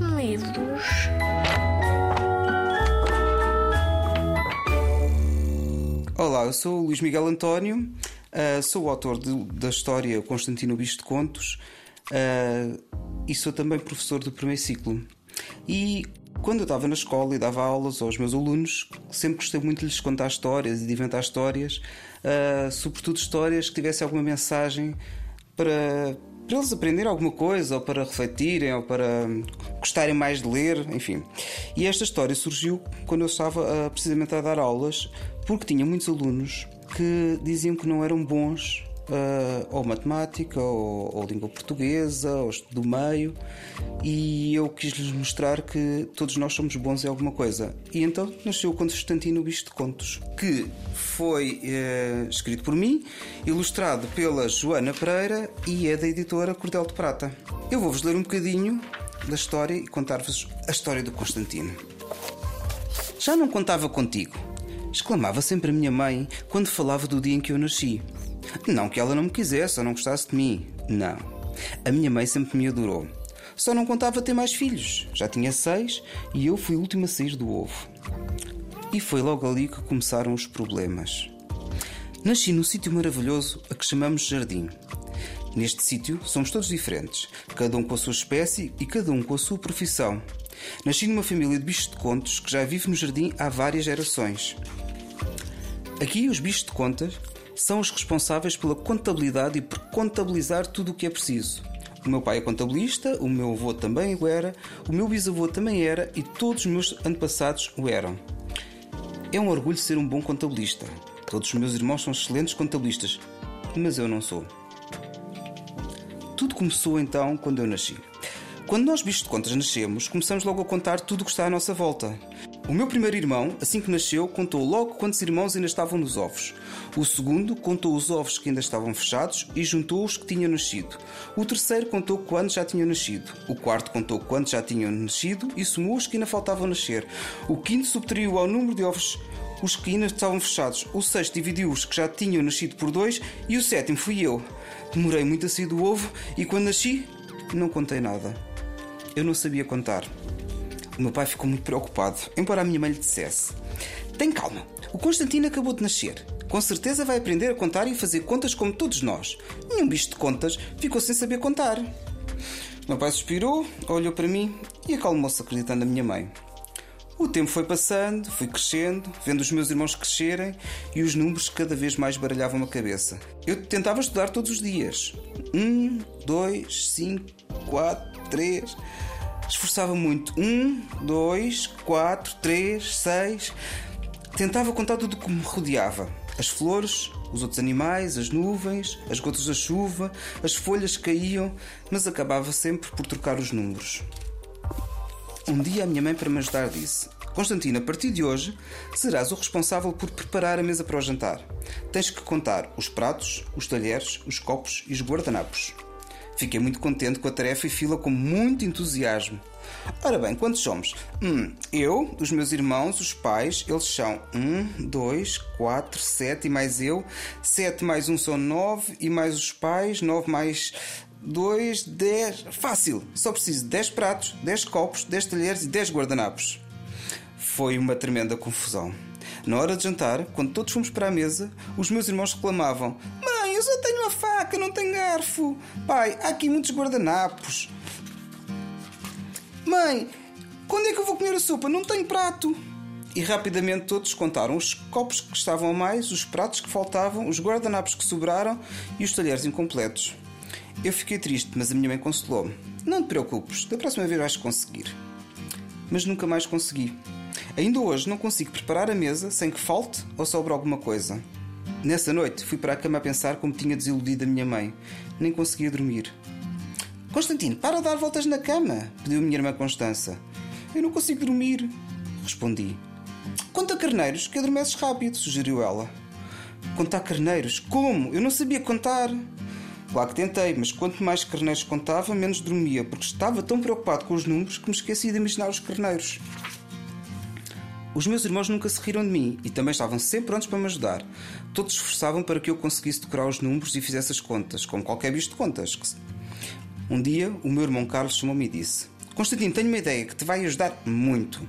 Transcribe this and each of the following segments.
medos. Olá, eu sou o Luís Miguel António, uh, sou o autor de, da história Constantino Bicho de Contos uh, e sou também professor do primeiro ciclo. E quando eu estava na escola e dava aulas aos meus alunos, sempre gostei muito de lhes contar histórias e de inventar histórias, uh, sobretudo histórias que tivessem alguma mensagem para, para eles aprenderem alguma coisa, ou para refletirem, ou para gostarem mais de ler, enfim. E esta história surgiu quando eu estava uh, precisamente a dar aulas, porque tinha muitos alunos que diziam que não eram bons uh, ou matemática, ou, ou, língua portuguesa, ou do meio, e eu quis-lhes mostrar que todos nós somos bons em alguma coisa. E então nasceu o Constantino Bicho de Contos, que foi uh, escrito por mim, ilustrado pela Joana Pereira e é da editora Cordel de Prata. Eu vou-vos ler um bocadinho da história e contar-vos a história do Constantino. Já não contava contigo, exclamava sempre a minha mãe quando falava do dia em que eu nasci. Não que ela não me quisesse ou não gostasse de mim. Não. A minha mãe sempre me adorou. Só não contava ter mais filhos. Já tinha seis e eu fui o último a sair do ovo. E foi logo ali que começaram os problemas. Nasci num sítio maravilhoso a que chamamos Jardim. Neste sítio somos todos diferentes, cada um com a sua espécie e cada um com a sua profissão. Nasci numa família de bichos de contos que já vive no jardim há várias gerações. Aqui os bichos de contas são os responsáveis pela contabilidade e por contabilizar tudo o que é preciso. O meu pai é contabilista, o meu avô também o era, o meu bisavô também era e todos os meus antepassados o eram. É um orgulho ser um bom contabilista. Todos os meus irmãos são excelentes contabilistas, mas eu não sou. Tudo começou então quando eu nasci. Quando nós, bichos de contas, nascemos, começamos logo a contar tudo o que está à nossa volta. O meu primeiro irmão, assim que nasceu, contou logo quantos irmãos ainda estavam nos ovos. O segundo contou os ovos que ainda estavam fechados e juntou os que tinham nascido. O terceiro contou quantos já tinham nascido. O quarto contou quantos já tinham nascido e somou os que ainda faltavam nascer. O quinto subtraiu ao número de ovos os que ainda estavam fechados. O sexto dividiu os que já tinham nascido por dois e o sétimo fui eu. Demorei muito a sair do ovo e quando nasci, não contei nada. Eu não sabia contar. O meu pai ficou muito preocupado, embora a minha mãe lhe dissesse: Tem calma, o Constantino acabou de nascer. Com certeza vai aprender a contar e fazer contas como todos nós. Nenhum bicho de contas ficou sem saber contar. O meu pai suspirou, olhou para mim e acalmou-se acreditando na minha mãe. O tempo foi passando, fui crescendo, vendo os meus irmãos crescerem e os números cada vez mais baralhavam a cabeça. Eu tentava estudar todos os dias. Um, dois, cinco, quatro, três. Esforçava muito. Um, dois, quatro, três, seis. Tentava contar tudo o que me rodeava: as flores, os outros animais, as nuvens, as gotas da chuva, as folhas que caíam, mas acabava sempre por trocar os números. Um dia a minha mãe, para me ajudar, disse: Constantino, a partir de hoje serás o responsável por preparar a mesa para o jantar. Tens que contar os pratos, os talheres, os copos e os guardanapos. Fiquei muito contente com a tarefa e fila com muito entusiasmo. Ora bem, quantos somos? Hum, eu, os meus irmãos, os pais, eles são um, dois, quatro, sete e mais eu. Sete mais um são nove e mais os pais, nove mais dois, dez. Fácil! Só preciso de dez pratos, dez copos, dez talheres e dez guardanapos. Foi uma tremenda confusão. Na hora de jantar, quando todos fomos para a mesa, os meus irmãos reclamavam: eu só tenho a faca, não tenho garfo. Pai, há aqui muitos guardanapos. Mãe, quando é que eu vou comer a sopa? Não tenho prato. E rapidamente todos contaram os copos que estavam a mais, os pratos que faltavam, os guardanapos que sobraram e os talheres incompletos. Eu fiquei triste, mas a minha mãe consolou-me. Não te preocupes, da próxima vez vais conseguir. Mas nunca mais consegui. Ainda hoje não consigo preparar a mesa sem que falte ou sobre alguma coisa. Nessa noite fui para a cama a pensar como tinha desiludido a minha mãe. Nem conseguia dormir. Constantino, para de dar voltas na cama, pediu a minha irmã Constança. Eu não consigo dormir, respondi. Conta carneiros que adormeces rápido, sugeriu ela. Contar carneiros? Como? Eu não sabia contar. Claro que tentei, mas quanto mais carneiros contava, menos dormia, porque estava tão preocupado com os números que me esqueci de imaginar os carneiros. Os meus irmãos nunca se riram de mim e também estavam sempre prontos para me ajudar. Todos esforçavam para que eu conseguisse decorar os números e fizesse as contas, como qualquer bicho de contas. Um dia, o meu irmão Carlos chamou-me e disse: Constantino, tenho uma ideia que te vai ajudar muito.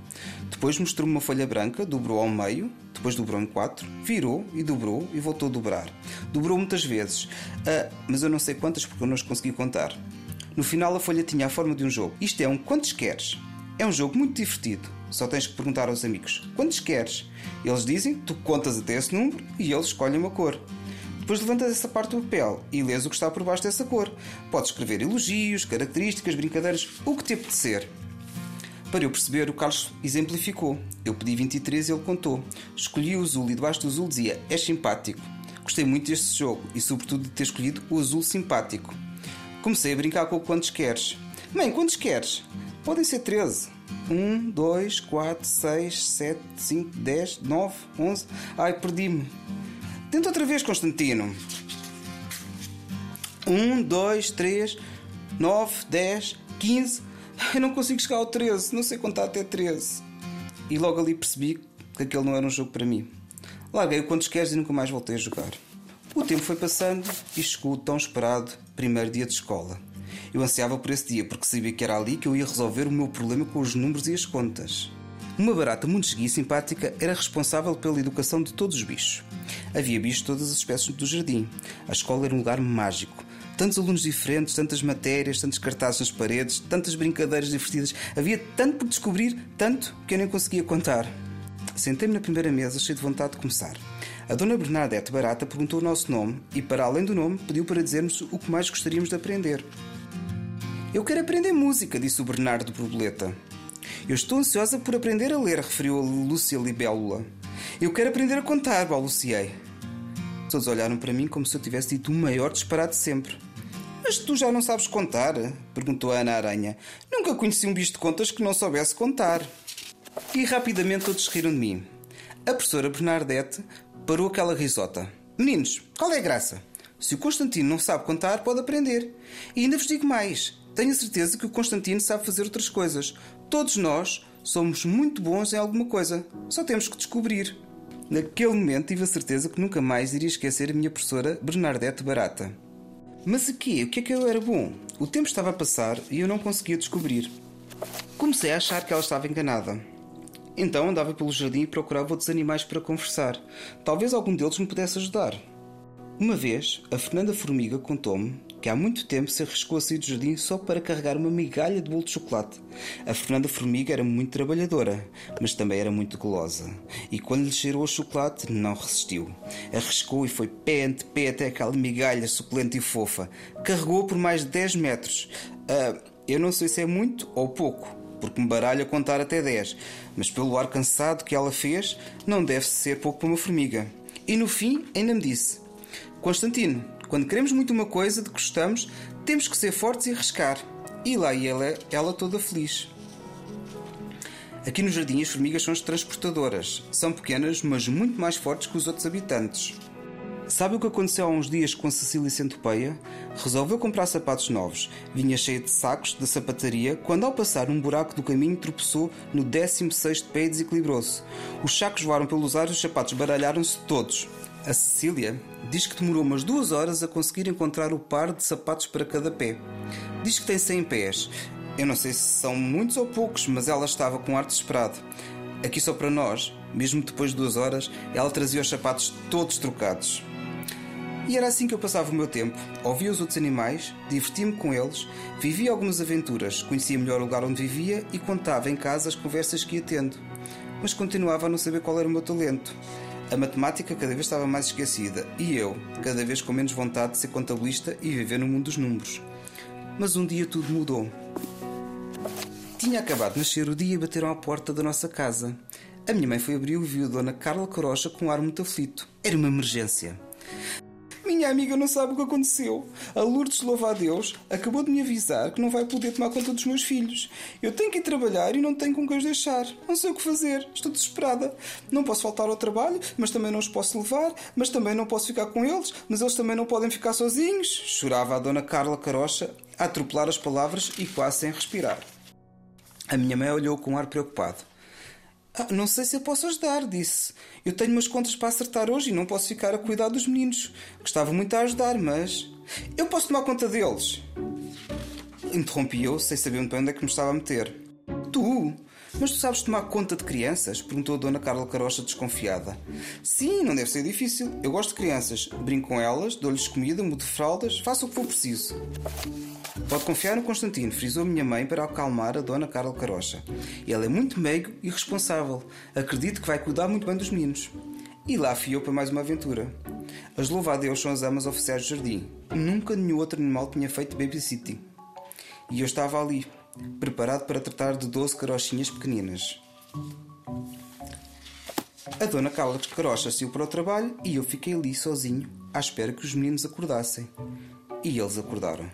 Depois mostrou-me uma folha branca, dobrou ao meio, depois dobrou em quatro, virou e dobrou e voltou a dobrar. Dobrou muitas vezes, uh, mas eu não sei quantas porque eu não as consegui contar. No final, a folha tinha a forma de um jogo. Isto é um quantos queres. É um jogo muito divertido. Só tens que perguntar aos amigos quantos queres. Eles dizem, tu contas até esse número e eles escolhem uma cor. Depois levantas essa parte do papel e lês o que está por baixo dessa cor. Podes escrever elogios, características, brincadeiras, o que te apetecer. Para eu perceber, o Carlos exemplificou. Eu pedi 23 e ele contou. Escolhi o azul e debaixo do azul dizia: És simpático. Gostei muito deste jogo e, sobretudo, de ter escolhido o azul simpático. Comecei a brincar com o quantos queres. Mãe, quantos queres? Podem ser 13. 1, 2, 4, 6, 7, 5, 10, 9, 11. Ai, perdi-me. Tenta outra vez, Constantino. 1, 2, 3, 9, 10, 15. Eu não consigo chegar ao 13, não sei contar até 13. E logo ali percebi que aquele não era um jogo para mim. Larguei o quantos queres e nunca mais voltei a jogar. O tempo foi passando e chegou o tão esperado primeiro dia de escola. Eu ansiava por esse dia porque sabia que era ali que eu ia resolver o meu problema com os números e as contas. Uma barata muito esguia e simpática era responsável pela educação de todos os bichos. Havia bichos de todas as espécies do jardim. A escola era um lugar mágico. Tantos alunos diferentes, tantas matérias, tantos cartazes nas paredes, tantas brincadeiras divertidas. Havia tanto por descobrir, tanto que eu nem conseguia contar. Sentei-me na primeira mesa, cheio de vontade de começar. A dona Bernadette Barata perguntou o nosso nome e, para além do nome, pediu para dizermos o que mais gostaríamos de aprender. Eu quero aprender música, disse o Bernardo Borboleta. Eu estou ansiosa por aprender a ler, referiu a Lúcia Libélula. Eu quero aprender a contar, balbuciei. Todos olharam para mim como se eu tivesse dito o maior disparate sempre. Mas tu já não sabes contar? perguntou a Ana Aranha. Nunca conheci um bicho de contas que não soubesse contar. E rapidamente todos riram de mim. A professora Bernadette parou aquela risota. Meninos, qual é a graça? Se o Constantino não sabe contar, pode aprender. E ainda vos digo mais: tenho certeza que o Constantino sabe fazer outras coisas. Todos nós somos muito bons em alguma coisa. Só temos que descobrir. Naquele momento tive a certeza que nunca mais iria esquecer a minha professora Bernadette Barata. Mas aqui, o que é que eu era bom? O tempo estava a passar e eu não conseguia descobrir. Comecei a achar que ela estava enganada. Então andava pelo jardim e procurava outros animais para conversar. Talvez algum deles me pudesse ajudar. Uma vez, a Fernanda Formiga contou-me que há muito tempo se arriscou a sair do jardim só para carregar uma migalha de bolo de chocolate. A Fernanda Formiga era muito trabalhadora, mas também era muito golosa. E quando lhe cheirou o chocolate, não resistiu. Arriscou e foi pé ante pé até aquela migalha suculenta e fofa. Carregou por mais de 10 metros. Uh, eu não sei se é muito ou pouco, porque me baralho a contar até 10, mas pelo ar cansado que ela fez, não deve ser pouco para uma formiga. E no fim, ainda me disse: Constantino, quando queremos muito uma coisa de que gostamos, temos que ser fortes e arriscar. E lá ia ela, ela toda feliz. Aqui no jardim, as formigas são as transportadoras. São pequenas, mas muito mais fortes que os outros habitantes. Sabe o que aconteceu há uns dias com a Cecília Centopeia? Resolveu comprar sapatos novos. Vinha cheia de sacos da sapataria quando, ao passar um buraco do caminho, tropeçou no 16 pé e desequilibrou-se. Os sacos voaram pelos ares e os sapatos baralharam-se todos. A Cecília diz que demorou umas duas horas a conseguir encontrar o par de sapatos para cada pé. Diz que tem 100 pés. Eu não sei se são muitos ou poucos, mas ela estava com ar desesperado. Aqui só para nós, mesmo depois de duas horas, ela trazia os sapatos todos trocados. E era assim que eu passava o meu tempo. Ouvia os outros animais, divertia-me com eles, vivia algumas aventuras, conhecia melhor o lugar onde vivia e contava em casa as conversas que ia tendo. Mas continuava a não saber qual era o meu talento. A matemática cada vez estava mais esquecida e eu, cada vez com menos vontade de ser contabilista e viver no mundo dos números. Mas um dia tudo mudou. Tinha acabado de nascer o dia e bateram à porta da nossa casa. A minha mãe foi abrir e viu a Dona Carla Corocha com um ar muito aflito. Era uma emergência. Minha amiga não sabe o que aconteceu. A Lourdes, louva a Deus, acabou de me avisar que não vai poder tomar conta dos meus filhos. Eu tenho que ir trabalhar e não tenho com quem os deixar. Não sei o que fazer. Estou desesperada. Não posso faltar ao trabalho, mas também não os posso levar, mas também não posso ficar com eles, mas eles também não podem ficar sozinhos. Chorava a dona Carla Carocha a atropelar as palavras e quase sem respirar. A minha mãe olhou com um ar preocupado. Não sei se eu posso ajudar, disse. Eu tenho umas contas para acertar hoje e não posso ficar a cuidar dos meninos. Gostava muito a ajudar, mas. Eu posso tomar conta deles. Interrompi eu, sem saber onde é que me estava a meter. Tu? Mas tu sabes tomar conta de crianças? Perguntou a Dona Carla Carocha desconfiada. Sim, não deve ser difícil. Eu gosto de crianças. Brinco com elas, dou-lhes comida, mudo fraldas, faço o que for preciso. Pode confiar no Constantino, frisou minha mãe para acalmar a Dona Carla Carocha. Ele é muito meigo e responsável. Acredito que vai cuidar muito bem dos meninos. E lá fui para mais uma aventura. As louvadeus são as amas oficiais do jardim. Nunca nenhum outro animal tinha feito babysitting. E eu estava ali, preparado para tratar de 12 carochinhas pequeninas. A dona Carla Carocha saiu para o trabalho e eu fiquei ali sozinho, à espera que os meninos acordassem. E eles acordaram.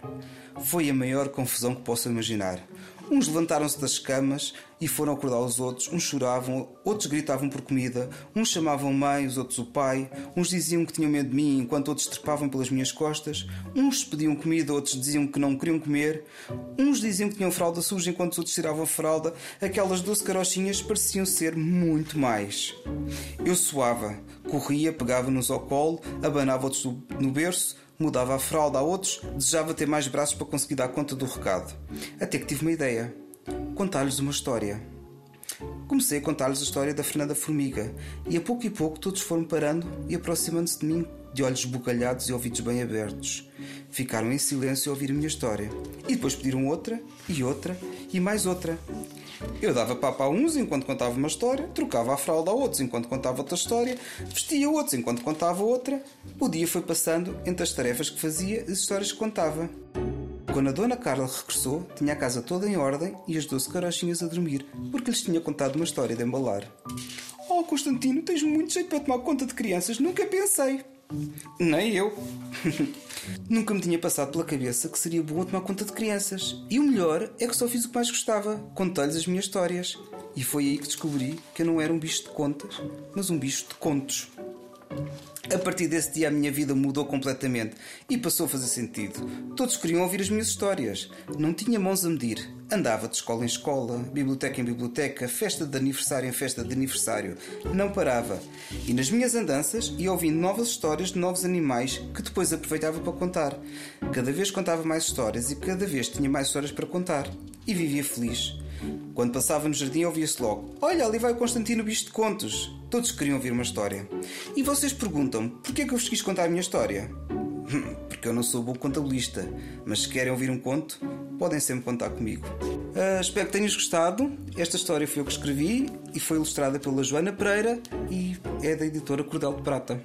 Foi a maior confusão que posso imaginar. Uns levantaram-se das camas e foram acordar os outros. Uns choravam, outros gritavam por comida. Uns chamavam mãe, os outros o pai. Uns diziam que tinham medo de mim, enquanto outros trepavam pelas minhas costas. Uns pediam comida, outros diziam que não queriam comer. Uns diziam que tinham fralda suja, enquanto os outros tiravam a fralda. Aquelas doce carochinhas pareciam ser muito mais. Eu suava, corria, pegava-nos ao colo, abanava outros no berço mudava a fralda a outros, desejava ter mais braços para conseguir dar conta do recado. Até que tive uma ideia: contar-lhes uma história. Comecei a contar-lhes a história da Fernanda Formiga, e a pouco e pouco todos foram parando e aproximando-se de mim de olhos bugalhados e ouvidos bem abertos. Ficaram em silêncio a ouvir a minha história. E depois pediram outra, e outra, e mais outra. Eu dava papa a uns enquanto contava uma história, trocava a fralda a outros enquanto contava outra história, vestia outros enquanto contava outra. O dia foi passando entre as tarefas que fazia e as histórias que contava. Quando a Dona Carla regressou, tinha a casa toda em ordem e as doze carochinhas a dormir, porque lhes tinha contado uma história de embalar. Oh, Constantino, tens muito jeito para tomar conta de crianças, nunca pensei. Nem eu. Nunca me tinha passado pela cabeça que seria bom tomar conta de crianças. E o melhor é que só fiz o que mais gostava: contei-lhes as minhas histórias. E foi aí que descobri que eu não era um bicho de contas, mas um bicho de contos. A partir desse dia a minha vida mudou completamente e passou a fazer sentido. Todos queriam ouvir as minhas histórias. Não tinha mãos a medir. Andava de escola em escola, biblioteca em biblioteca, festa de aniversário em festa de aniversário. Não parava. E nas minhas andanças ia ouvindo novas histórias de novos animais que depois aproveitava para contar. Cada vez contava mais histórias e cada vez tinha mais histórias para contar. E vivia feliz. Quando passava no jardim, ouvia-se logo: Olha, ali vai o Constantino Bicho de Contos. Todos queriam ouvir uma história. E vocês perguntam: porquê é que eu vos quis contar a minha história? Porque eu não sou bom contabilista, mas se querem ouvir um conto, podem sempre contar comigo. Uh, espero que tenhas gostado. Esta história foi eu que escrevi e foi ilustrada pela Joana Pereira e é da editora Cordel de Prata.